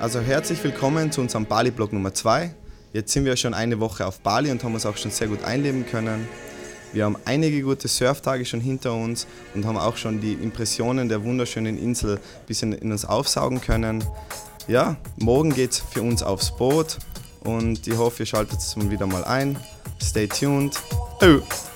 Also herzlich willkommen zu unserem Bali-Blog Nummer 2. Jetzt sind wir schon eine Woche auf Bali und haben uns auch schon sehr gut einleben können. Wir haben einige gute Surftage schon hinter uns und haben auch schon die Impressionen der wunderschönen Insel ein bisschen in uns aufsaugen können. Ja, morgen geht's für uns aufs Boot und ich hoffe, ihr schaltet es wieder mal ein. Stay tuned. Oh.